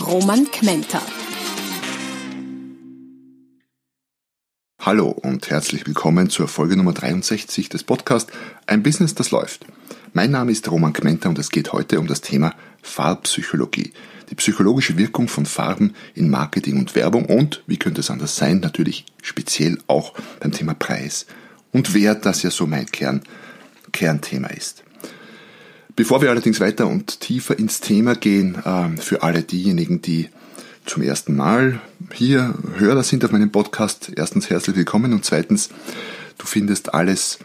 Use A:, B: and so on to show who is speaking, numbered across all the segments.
A: Roman Kmenter.
B: Hallo und herzlich willkommen zur Folge Nummer 63 des Podcasts Ein Business, das läuft. Mein Name ist Roman Kmenter und es geht heute um das Thema Farbpsychologie. Die psychologische Wirkung von Farben in Marketing und Werbung und, wie könnte es anders sein, natürlich speziell auch beim Thema Preis und Wert, das ja so mein Kern, Kernthema ist. Bevor wir allerdings weiter und tiefer ins Thema gehen, äh, für alle diejenigen, die zum ersten Mal hier Hörer sind auf meinem Podcast, erstens herzlich willkommen und zweitens, du findest alles,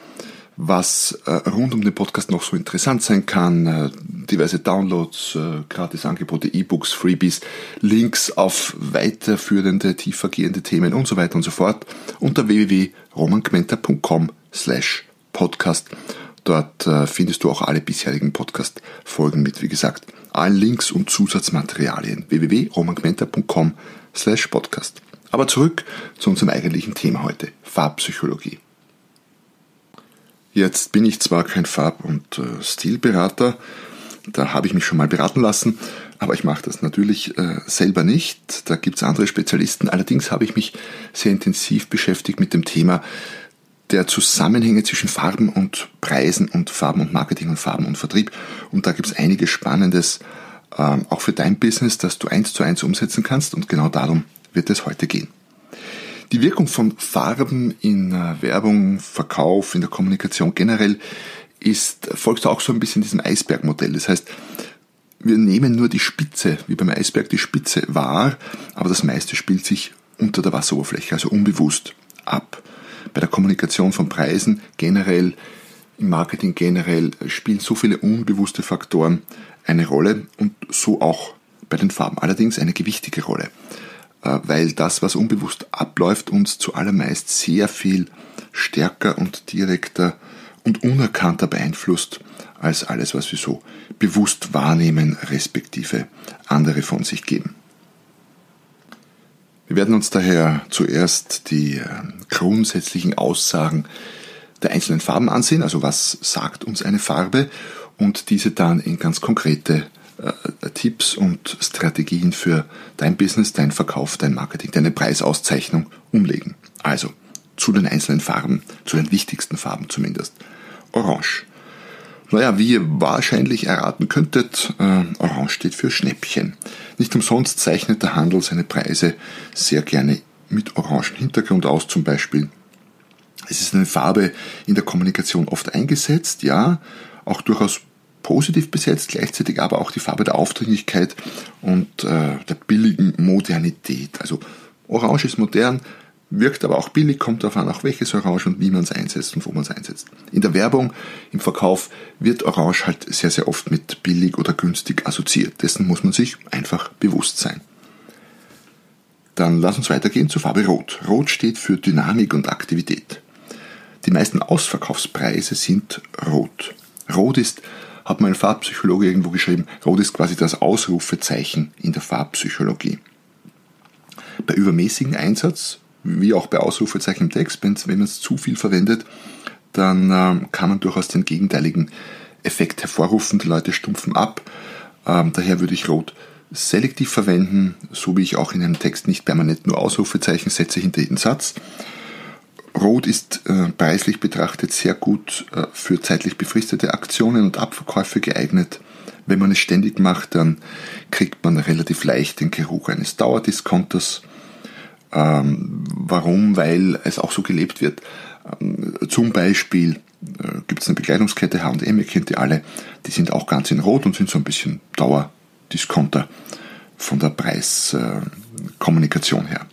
B: was äh, rund um den Podcast noch so interessant sein kann, äh, diverse Downloads, äh, gratis Angebote, E-Books, Freebies, Links auf weiterführende, tiefergehende Themen und so weiter und so fort unter www.romangmenta.com slash podcast. Dort äh, findest du auch alle bisherigen Podcast-Folgen mit, wie gesagt, allen Links und Zusatzmaterialien www.romangmenta.com slash podcast. Aber zurück zu unserem eigentlichen Thema heute, Farbpsychologie. Jetzt bin ich zwar kein Farb- und äh, Stilberater, da habe ich mich schon mal beraten lassen, aber ich mache das natürlich äh, selber nicht. Da gibt es andere Spezialisten. Allerdings habe ich mich sehr intensiv beschäftigt mit dem Thema der Zusammenhänge zwischen Farben und Preisen und Farben und Marketing und Farben und Vertrieb. Und da gibt es einiges Spannendes, ähm, auch für dein Business, das du eins zu eins umsetzen kannst. Und genau darum wird es heute gehen. Die Wirkung von Farben in äh, Werbung, Verkauf, in der Kommunikation generell ist, folgt auch so ein bisschen diesem Eisbergmodell. Das heißt, wir nehmen nur die Spitze, wie beim Eisberg die Spitze wahr, aber das meiste spielt sich unter der Wasseroberfläche, also unbewusst ab bei der Kommunikation von Preisen generell, im Marketing generell spielen so viele unbewusste Faktoren eine Rolle und so auch bei den Farben. Allerdings eine gewichtige Rolle, äh, weil das, was unbewusst abläuft, uns zu allermeist sehr viel stärker und direkter und unerkannter beeinflusst als alles, was wir so bewusst wahrnehmen, respektive andere von sich geben. Wir werden uns daher zuerst die äh, grundsätzlichen Aussagen der einzelnen Farben ansehen, also was sagt uns eine Farbe und diese dann in ganz konkrete äh, Tipps und Strategien für dein Business, dein Verkauf, dein Marketing, deine Preisauszeichnung umlegen. Also zu den einzelnen Farben, zu den wichtigsten Farben zumindest. Orange. Naja, wie ihr wahrscheinlich erraten könntet, äh, Orange steht für Schnäppchen. Nicht umsonst zeichnet der Handel seine Preise sehr gerne mit orangen Hintergrund aus, zum Beispiel. Es ist eine Farbe in der Kommunikation oft eingesetzt, ja, auch durchaus positiv besetzt, gleichzeitig aber auch die Farbe der Aufdringlichkeit und äh, der billigen Modernität. Also Orange ist modern, wirkt aber auch billig, kommt darauf an, auch welches Orange und wie man es einsetzt und wo man es einsetzt. In der Werbung, im Verkauf wird Orange halt sehr, sehr oft mit billig oder günstig assoziiert. Dessen muss man sich einfach bewusst sein. Dann lass uns weitergehen zur Farbe Rot. Rot steht für Dynamik und Aktivität. Die meisten Ausverkaufspreise sind rot. Rot ist, hat mal ein Farbpsychologe irgendwo geschrieben, rot ist quasi das Ausrufezeichen in der Farbpsychologie. Bei übermäßigem Einsatz wie auch bei Ausrufezeichen im Text, wenn man es zu viel verwendet, dann ähm, kann man durchaus den gegenteiligen Effekt hervorrufen. Die Leute stumpfen ab. Ähm, daher würde ich Rot selektiv verwenden, so wie ich auch in einem Text nicht permanent nur Ausrufezeichen setze hinter jeden Satz. Rot ist äh, preislich betrachtet sehr gut äh, für zeitlich befristete Aktionen und Abverkäufe geeignet. Wenn man es ständig macht, dann kriegt man relativ leicht den Geruch eines Dauerdiskonters ähm, warum? Weil es auch so gelebt wird. Ähm, zum Beispiel äh, gibt es eine Bekleidungskette H&M, ihr kennt die alle, die sind auch ganz in Rot und sind so ein bisschen Dauerdiskonter von der Preiskommunikation äh, her.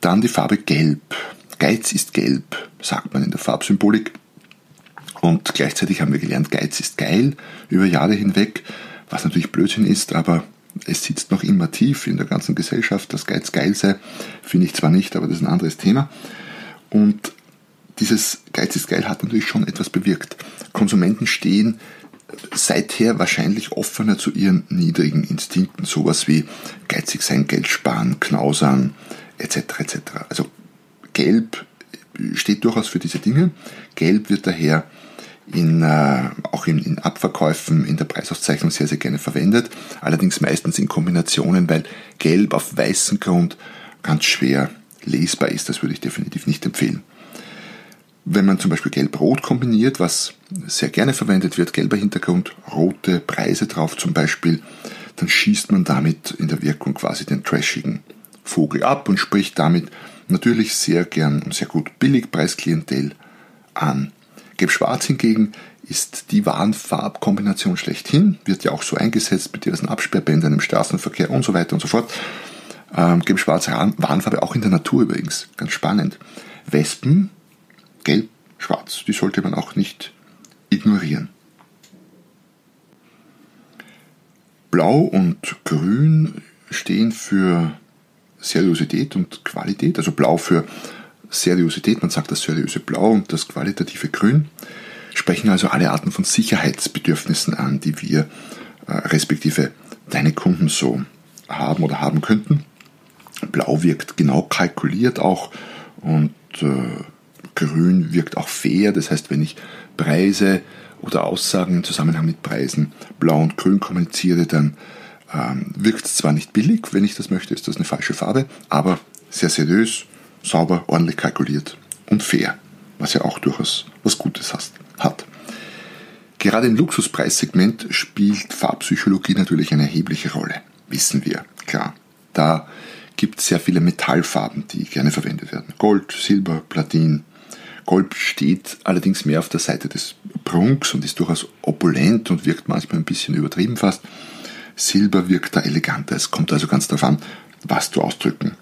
B: Dann die Farbe Gelb. Geiz ist gelb, sagt man in der Farbsymbolik. Und gleichzeitig haben wir gelernt, Geiz ist geil über Jahre hinweg, was natürlich Blödsinn ist, aber es sitzt noch immer tief in der ganzen Gesellschaft, dass Geiz geil sei, finde ich zwar nicht, aber das ist ein anderes Thema. Und dieses Geiz ist geil hat natürlich schon etwas bewirkt. Konsumenten stehen seither wahrscheinlich offener zu ihren niedrigen Instinkten, sowas wie geizig sein, Geld sparen, knausern, etc. etc. Also Gelb steht durchaus für diese Dinge. Gelb wird daher in, äh, auch in, in Abverkäufen, in der Preisauszeichnung sehr, sehr gerne verwendet. Allerdings meistens in Kombinationen, weil Gelb auf weißem Grund ganz schwer lesbar ist. Das würde ich definitiv nicht empfehlen. Wenn man zum Beispiel Gelb-Rot kombiniert, was sehr gerne verwendet wird, gelber Hintergrund, rote Preise drauf zum Beispiel, dann schießt man damit in der Wirkung quasi den trashigen Vogel ab und spricht damit natürlich sehr gern und sehr gut Billigpreisklientel an. Gelb-Schwarz hingegen ist die Warnfarbkombination schlechthin, wird ja auch so eingesetzt mit diversen Absperrbändern im Straßenverkehr und so weiter und so fort. Ähm, Gelb-Schwarz Warnfarbe auch in der Natur übrigens, ganz spannend. Wespen, Gelb-Schwarz, die sollte man auch nicht ignorieren. Blau und Grün stehen für Seriosität und Qualität, also Blau für Seriosität, man sagt das seriöse Blau und das qualitative Grün, sprechen also alle Arten von Sicherheitsbedürfnissen an, die wir äh, respektive deine Kunden so haben oder haben könnten. Blau wirkt genau kalkuliert auch und äh, Grün wirkt auch fair, das heißt, wenn ich Preise oder Aussagen im Zusammenhang mit Preisen blau und grün kommuniziere, dann ähm, wirkt es zwar nicht billig, wenn ich das möchte, ist das eine falsche Farbe, aber sehr seriös, sauber, ordentlich kalkuliert und fair, was ja auch durchaus was Gutes hat. Gerade im Luxuspreissegment spielt Farbpsychologie natürlich eine erhebliche Rolle, wissen wir, klar. Da gibt es sehr viele Metallfarben, die gerne verwendet werden. Gold, Silber, Platin. Gold steht allerdings mehr auf der Seite des Prunks und ist durchaus opulent und wirkt manchmal ein bisschen übertrieben fast. Silber wirkt da eleganter. Es kommt also ganz darauf an, was du ausdrücken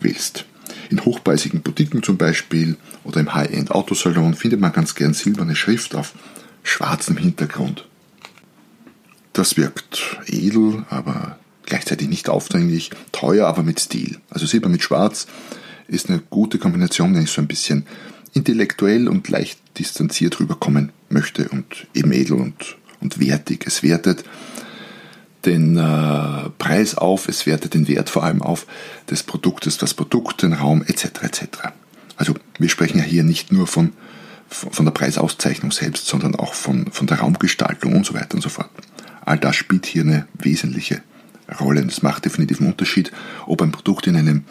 B: willst. In hochpreisigen Boutiquen zum Beispiel oder im High-End-Autosalon findet man ganz gern silberne Schrift auf schwarzem Hintergrund. Das wirkt edel, aber gleichzeitig nicht aufdringlich, teuer, aber mit Stil. Also Silber mit Schwarz ist eine gute Kombination, wenn ich so ein bisschen intellektuell und leicht distanziert rüberkommen möchte und eben edel und, und wertig. Es wertet den äh, Preis auf, es wertet den Wert vor allem auf des Produktes, das Produkt, den Raum etc. etc. Also wir sprechen ja hier nicht nur von, von der Preisauszeichnung selbst, sondern auch von, von der Raumgestaltung und so weiter und so fort. All das spielt hier eine wesentliche Rolle. Es macht definitiv einen Unterschied, ob ein Produkt in einem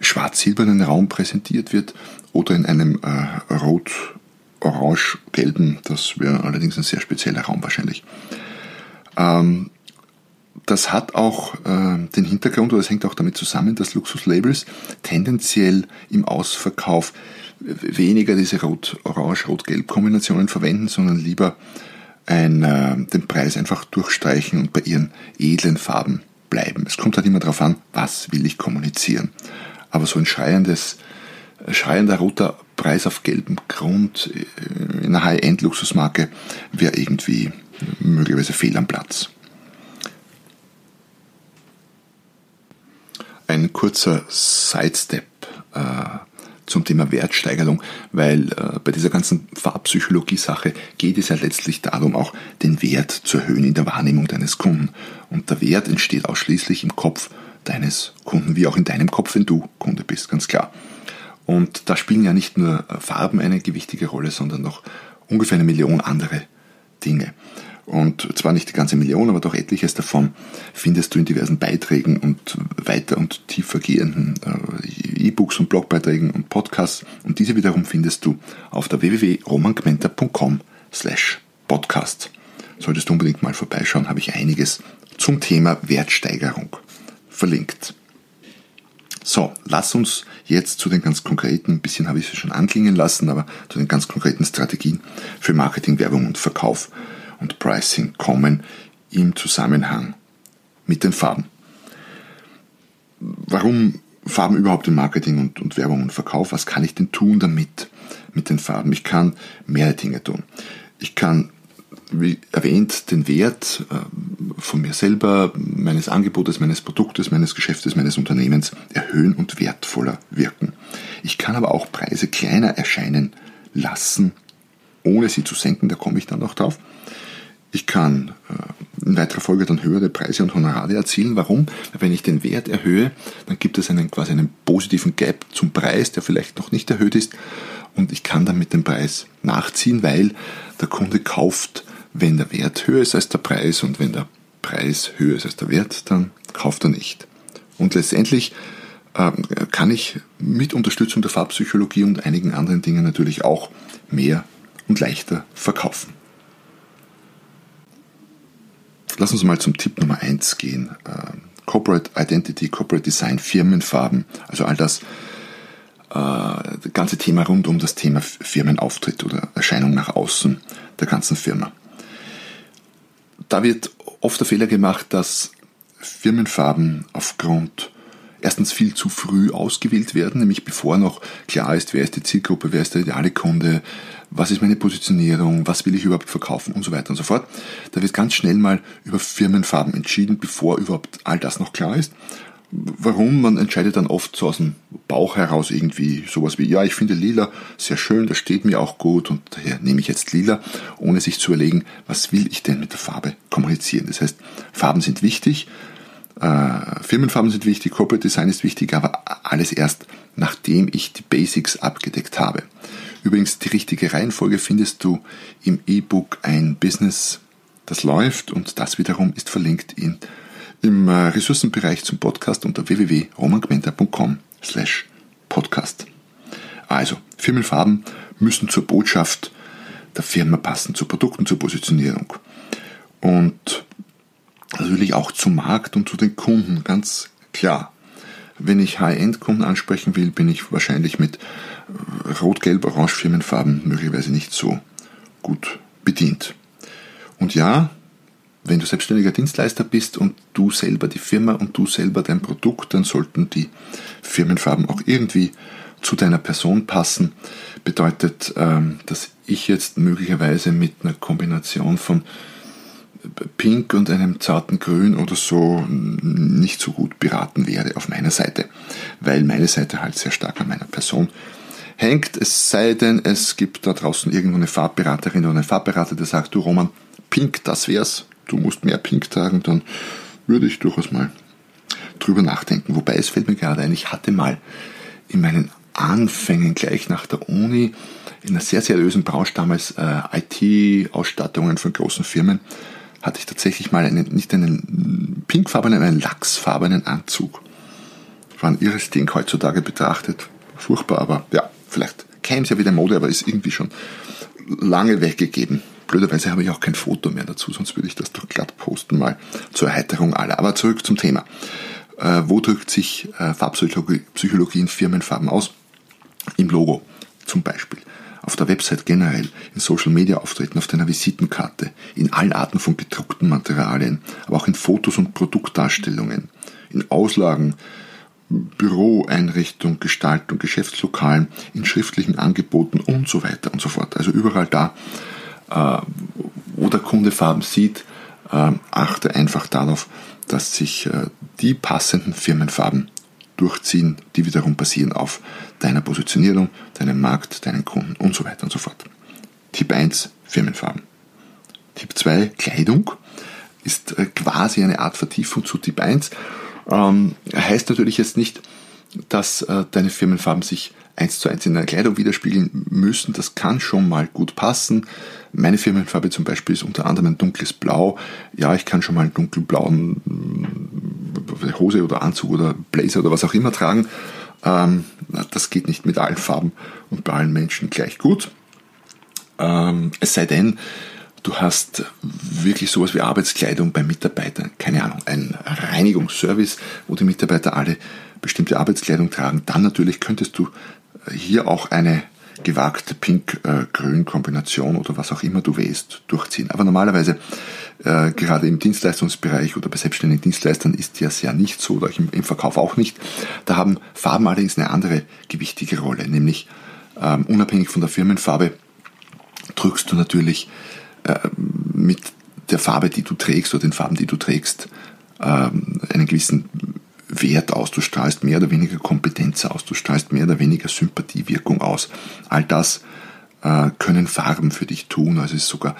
B: schwarz-silbernen Raum präsentiert wird oder in einem äh, rot-orange-gelben. Das wäre allerdings ein sehr spezieller Raum wahrscheinlich. Ähm, das hat auch äh, den Hintergrund, oder es hängt auch damit zusammen, dass Luxuslabels tendenziell im Ausverkauf weniger diese Rot-Orange-Rot-Gelb-Kombinationen verwenden, sondern lieber ein, äh, den Preis einfach durchstreichen und bei ihren edlen Farben bleiben. Es kommt halt immer darauf an, was will ich kommunizieren. Aber so ein schreiendes, schreiender roter Preis auf gelbem Grund in einer High-End-Luxusmarke wäre irgendwie möglicherweise fehl am Platz. Ein kurzer Sidestep äh, zum Thema Wertsteigerung, weil äh, bei dieser ganzen Farbpsychologie-Sache geht es ja letztlich darum, auch den Wert zu erhöhen in der Wahrnehmung deines Kunden. Und der Wert entsteht ausschließlich im Kopf deines Kunden, wie auch in deinem Kopf, wenn du Kunde bist, ganz klar. Und da spielen ja nicht nur Farben eine gewichtige Rolle, sondern noch ungefähr eine Million andere Dinge. Und zwar nicht die ganze Million, aber doch etliches davon findest du in diversen Beiträgen und weiter und tiefer gehenden äh, E-Books und Blogbeiträgen und Podcasts. Und diese wiederum findest du auf der www.romangmenta.com slash podcast. Solltest du unbedingt mal vorbeischauen, habe ich einiges zum Thema Wertsteigerung verlinkt. So, lass uns jetzt zu den ganz konkreten, ein bisschen habe ich es schon anklingen lassen, aber zu den ganz konkreten Strategien für Marketing, Werbung und Verkauf und Pricing kommen im Zusammenhang mit den Farben. Warum Farben überhaupt im Marketing und, und Werbung und Verkauf? Was kann ich denn tun damit, mit den Farben? Ich kann mehrere Dinge tun. Ich kann wie erwähnt, den Wert äh, von mir selber, meines Angebotes, meines Produktes, meines Geschäftes, meines Unternehmens erhöhen und wertvoller wirken. Ich kann aber auch Preise kleiner erscheinen lassen, ohne sie zu senken, da komme ich dann noch drauf. Ich kann äh, in weiterer Folge dann höhere Preise und Honorare erzielen. Warum? Wenn ich den Wert erhöhe, dann gibt es einen quasi einen positiven Gap zum Preis, der vielleicht noch nicht erhöht ist. Und ich kann dann mit dem Preis nachziehen, weil der Kunde kauft, wenn der Wert höher ist als der Preis und wenn der Preis höher ist als der Wert, dann kauft er nicht. Und letztendlich äh, kann ich mit Unterstützung der Farbpsychologie und einigen anderen Dingen natürlich auch mehr und leichter verkaufen. Lass uns mal zum Tipp Nummer 1 gehen. Äh, Corporate Identity, Corporate Design, Firmenfarben, also all das äh, ganze Thema rund um das Thema Firmenauftritt oder Erscheinung nach außen der ganzen Firma. Da wird oft der Fehler gemacht, dass Firmenfarben aufgrund erstens viel zu früh ausgewählt werden, nämlich bevor noch klar ist, wer ist die Zielgruppe, wer ist der ideale Kunde, was ist meine Positionierung, was will ich überhaupt verkaufen und so weiter und so fort. Da wird ganz schnell mal über Firmenfarben entschieden, bevor überhaupt all das noch klar ist. Warum? Man entscheidet dann oft so aus dem Bauch heraus irgendwie sowas wie, ja, ich finde lila sehr schön, das steht mir auch gut und daher nehme ich jetzt lila, ohne sich zu überlegen, was will ich denn mit der Farbe kommunizieren. Das heißt, Farben sind wichtig, äh, Firmenfarben sind wichtig, Corporate Design ist wichtig, aber alles erst, nachdem ich die Basics abgedeckt habe. Übrigens, die richtige Reihenfolge findest du im E-Book Ein Business, das läuft und das wiederum ist verlinkt in, im äh, Ressourcenbereich zum Podcast unter www.romangmenta.com slash podcast. Also, Firmenfarben müssen zur Botschaft der Firma passen, zu Produkten, zur Positionierung. Und natürlich auch zum Markt und zu den Kunden, ganz klar. Wenn ich High-End-Kunden ansprechen will, bin ich wahrscheinlich mit äh, Rot, Gelb, Orange Firmenfarben möglicherweise nicht so gut bedient. Und ja, wenn du selbstständiger Dienstleister bist und du selber die Firma und du selber dein Produkt, dann sollten die Firmenfarben auch irgendwie zu deiner Person passen. Bedeutet, ähm, dass ich jetzt möglicherweise mit einer Kombination von Pink und einem zarten Grün oder so nicht so gut beraten wäre auf meiner Seite, weil meine Seite halt sehr stark an meiner Person hängt. Es sei denn, es gibt da draußen irgendwo eine Farbberaterin oder einen Farbberater, der sagt, du Roman, Pink, das wär's, du musst mehr Pink tragen, dann würde ich durchaus mal drüber nachdenken. Wobei es fällt mir gerade ein, ich hatte mal in meinen Anfängen gleich nach der Uni in einer sehr seriösen Branche damals äh, IT-Ausstattungen von großen Firmen hatte ich tatsächlich mal einen, nicht einen pinkfarbenen, einen lachsfarbenen Anzug. War ein irres Ding heutzutage betrachtet. Furchtbar, aber ja, vielleicht käme es ja wieder Mode, aber ist irgendwie schon lange weggegeben. Blöderweise habe ich auch kein Foto mehr dazu, sonst würde ich das doch glatt posten mal zur Erheiterung aller. Aber zurück zum Thema. Äh, wo drückt sich äh, Farbpsychologie in Firmenfarben aus? Im Logo zum Beispiel auf der Website generell, in Social Media auftreten, auf deiner Visitenkarte, in allen Arten von gedruckten Materialien, aber auch in Fotos und Produktdarstellungen, in Auslagen, Büroeinrichtung, Gestaltung, Geschäftslokalen, in schriftlichen Angeboten und so weiter und so fort. Also überall da, äh, wo der Kunde Farben sieht, äh, achte einfach darauf, dass sich äh, die passenden Firmenfarben durchziehen, die wiederum basieren auf deiner Positionierung, deinem Markt, deinen Kunden und so weiter und so fort. Tipp 1, Firmenfarben. Tipp 2, Kleidung ist äh, quasi eine Art Vertiefung zu Tipp 1. Ähm, heißt natürlich jetzt nicht, dass äh, deine Firmenfarben sich eins zu eins in der Kleidung widerspiegeln müssen. Das kann schon mal gut passen. Meine Firmenfarbe zum Beispiel ist unter anderem ein dunkles Blau. Ja, ich kann schon mal einen dunkelblauen Hose oder Anzug oder Blazer oder was auch immer tragen. Ähm, das geht nicht mit allen Farben und bei allen Menschen gleich gut. Ähm, es sei denn, du hast wirklich sowas wie Arbeitskleidung bei Mitarbeitern, keine Ahnung, ein Reinigungsservice, wo die Mitarbeiter alle bestimmte Arbeitskleidung tragen, dann natürlich könntest du hier auch eine gewagte Pink-Grün-Kombination oder was auch immer du wählst, durchziehen. Aber normalerweise, äh, gerade im Dienstleistungsbereich oder bei selbstständigen Dienstleistern ist das ja nicht so, oder im, im Verkauf auch nicht. Da haben Farben allerdings eine andere gewichtige Rolle, nämlich ähm, unabhängig von der Firmenfarbe drückst du natürlich äh, mit der Farbe, die du trägst oder den Farben, die du trägst, ähm, einen gewissen Wert aus. Du strahlst mehr oder weniger Kompetenz aus, du strahlst mehr oder weniger Sympathiewirkung aus. All das äh, können Farben für dich tun. Also es ist sogar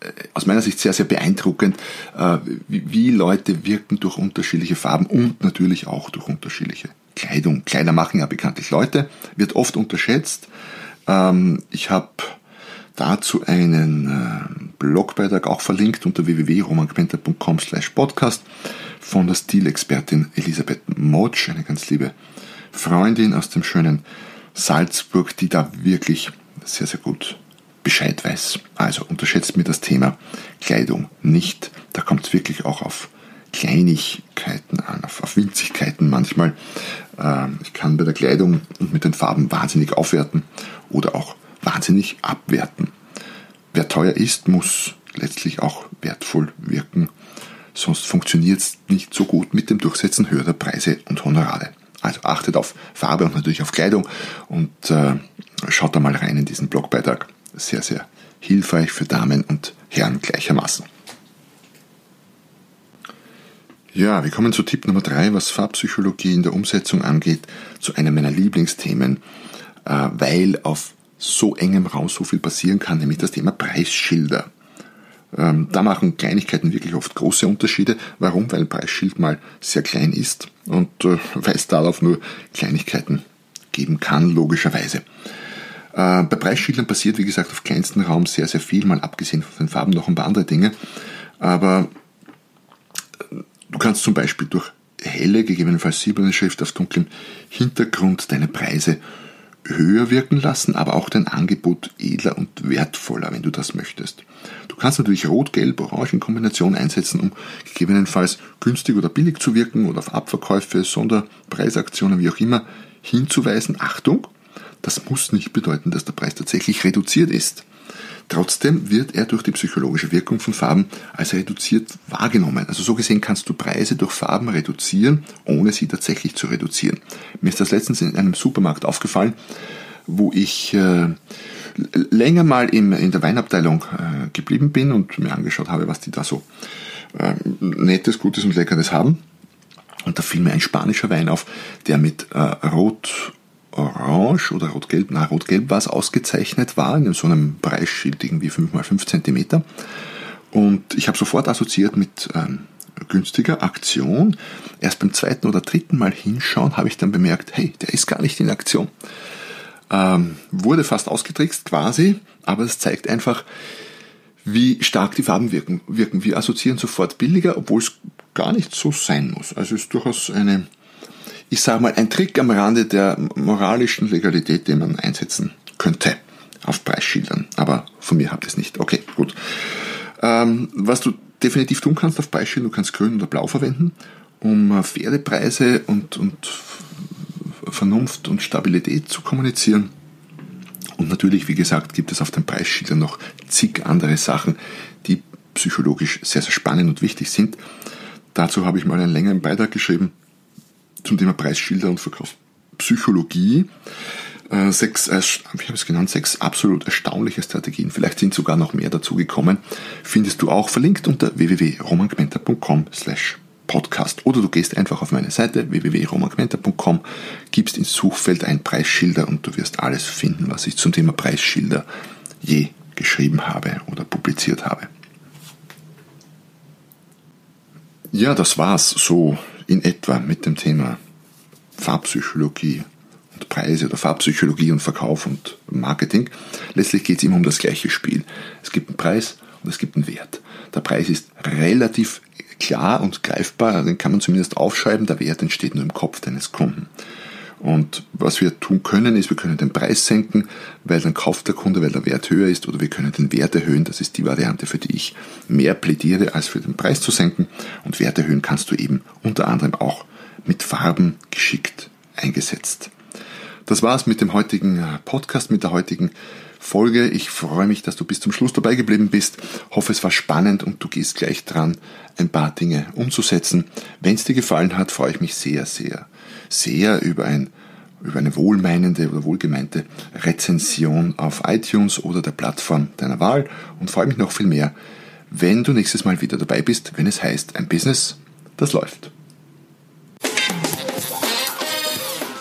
B: äh, aus meiner Sicht sehr, sehr beeindruckend, äh, wie Leute wirken durch unterschiedliche Farben und natürlich auch durch unterschiedliche Kleidung. Kleider machen ja bekanntlich Leute, wird oft unterschätzt. Ähm, ich habe dazu einen äh, Blogbeitrag auch verlinkt unter www.romangpenter.com slash podcast von der Stilexpertin Elisabeth Motsch, eine ganz liebe Freundin aus dem schönen Salzburg, die da wirklich sehr, sehr gut Bescheid weiß. Also unterschätzt mir das Thema Kleidung nicht. Da kommt es wirklich auch auf Kleinigkeiten an, auf, auf Winzigkeiten manchmal. Ähm, ich kann bei der Kleidung und mit den Farben wahnsinnig aufwerten oder auch wahnsinnig abwerten. Wer teuer ist, muss letztlich auch wertvoll wirken, sonst funktioniert es nicht so gut mit dem Durchsetzen höherer Preise und Honorare. Also achtet auf Farbe und natürlich auf Kleidung und äh, schaut da mal rein in diesen Blogbeitrag. Sehr, sehr hilfreich für Damen und Herren gleichermaßen. Ja, wir kommen zu Tipp Nummer drei, was Farbpsychologie in der Umsetzung angeht, zu einem meiner Lieblingsthemen, äh, weil auf so engem Raum so viel passieren kann, nämlich das Thema Preisschilder. Ähm, da machen Kleinigkeiten wirklich oft große Unterschiede. Warum? Weil ein Preisschild mal sehr klein ist und äh, weil es darauf nur Kleinigkeiten geben kann, logischerweise. Äh, bei Preisschildern passiert, wie gesagt, auf kleinstem Raum sehr, sehr viel, mal abgesehen von den Farben noch ein paar andere Dinge. Aber äh, du kannst zum Beispiel durch helle, gegebenenfalls silberne Schrift auf dunklem Hintergrund deine Preise höher wirken lassen, aber auch dein Angebot edler und wertvoller, wenn du das möchtest. Du kannst natürlich Rot, Gelb, Orange in Kombination einsetzen, um gegebenenfalls günstig oder billig zu wirken oder auf Abverkäufe, Sonderpreisaktionen, wie auch immer, hinzuweisen. Achtung, das muss nicht bedeuten, dass der Preis tatsächlich reduziert ist. Trotzdem wird er durch die psychologische Wirkung von Farben als reduziert wahrgenommen. Also so gesehen kannst du Preise durch Farben reduzieren, ohne sie tatsächlich zu reduzieren. Mir ist das letztens in einem Supermarkt aufgefallen, wo ich äh, länger mal im, in der Weinabteilung äh, geblieben bin und mir angeschaut habe, was die da so äh, Nettes, Gutes und Leckeres haben. Und da fiel mir ein spanischer Wein auf, der mit äh, Rot orange oder rot-gelb, na rot-gelb war es ausgezeichnet war, in so einem Preisschild irgendwie 5 mal 5 cm. Und ich habe sofort assoziiert mit ähm, günstiger Aktion. Erst beim zweiten oder dritten Mal hinschauen habe ich dann bemerkt, hey, der ist gar nicht in Aktion. Ähm, wurde fast ausgetrickst quasi, aber es zeigt einfach, wie stark die Farben wirken. wirken. Wir assoziieren sofort billiger, obwohl es gar nicht so sein muss. Also es ist durchaus eine ich sage mal, ein Trick am Rande der moralischen Legalität, den man einsetzen könnte auf Preisschildern. Aber von mir habt ihr es nicht. Okay, gut. Ähm, was du definitiv tun kannst auf Preisschildern, du kannst grün oder blau verwenden, um äh, faire Preise und, und Vernunft und Stabilität zu kommunizieren. Und natürlich, wie gesagt, gibt es auf den Preisschildern noch zig andere Sachen, die psychologisch sehr, sehr spannend und wichtig sind. Dazu habe ich mal einen längeren Beitrag geschrieben zum Thema Preisschilder und Verkaufspsychologie. Äh, sechs, wie habe es genannt, sechs absolut erstaunliche Strategien. Vielleicht sind sogar noch mehr dazu gekommen. Findest du auch verlinkt unter www.romangmenta.com slash Podcast. Oder du gehst einfach auf meine Seite www.romangmenta.com, gibst ins Suchfeld ein Preisschilder und du wirst alles finden, was ich zum Thema Preisschilder je geschrieben habe oder publiziert habe. Ja, das war's so in etwa mit dem Thema Farbpsychologie und Preise oder Farbpsychologie und Verkauf und Marketing. Letztlich geht es immer um das gleiche Spiel. Es gibt einen Preis und es gibt einen Wert. Der Preis ist relativ klar und greifbar, den kann man zumindest aufschreiben, der Wert entsteht nur im Kopf deines Kunden. Und was wir tun können, ist, wir können den Preis senken, weil dann kauft der Kunde, weil der Wert höher ist, oder wir können den Wert erhöhen. Das ist die Variante, für die ich mehr plädiere, als für den Preis zu senken. Und Wert erhöhen kannst du eben unter anderem auch mit Farben geschickt eingesetzt. Das war's mit dem heutigen äh, Podcast, mit der heutigen Folge. Ich freue mich, dass du bis zum Schluss dabei geblieben bist. Hoffe, es war spannend und du gehst gleich dran, ein paar Dinge umzusetzen. Wenn es dir gefallen hat, freue ich mich sehr, sehr sehr über ein über eine wohlmeinende oder wohlgemeinte Rezension auf iTunes oder der Plattform deiner Wahl und freue mich noch viel mehr, wenn du nächstes Mal wieder dabei bist, wenn es heißt ein Business, das läuft.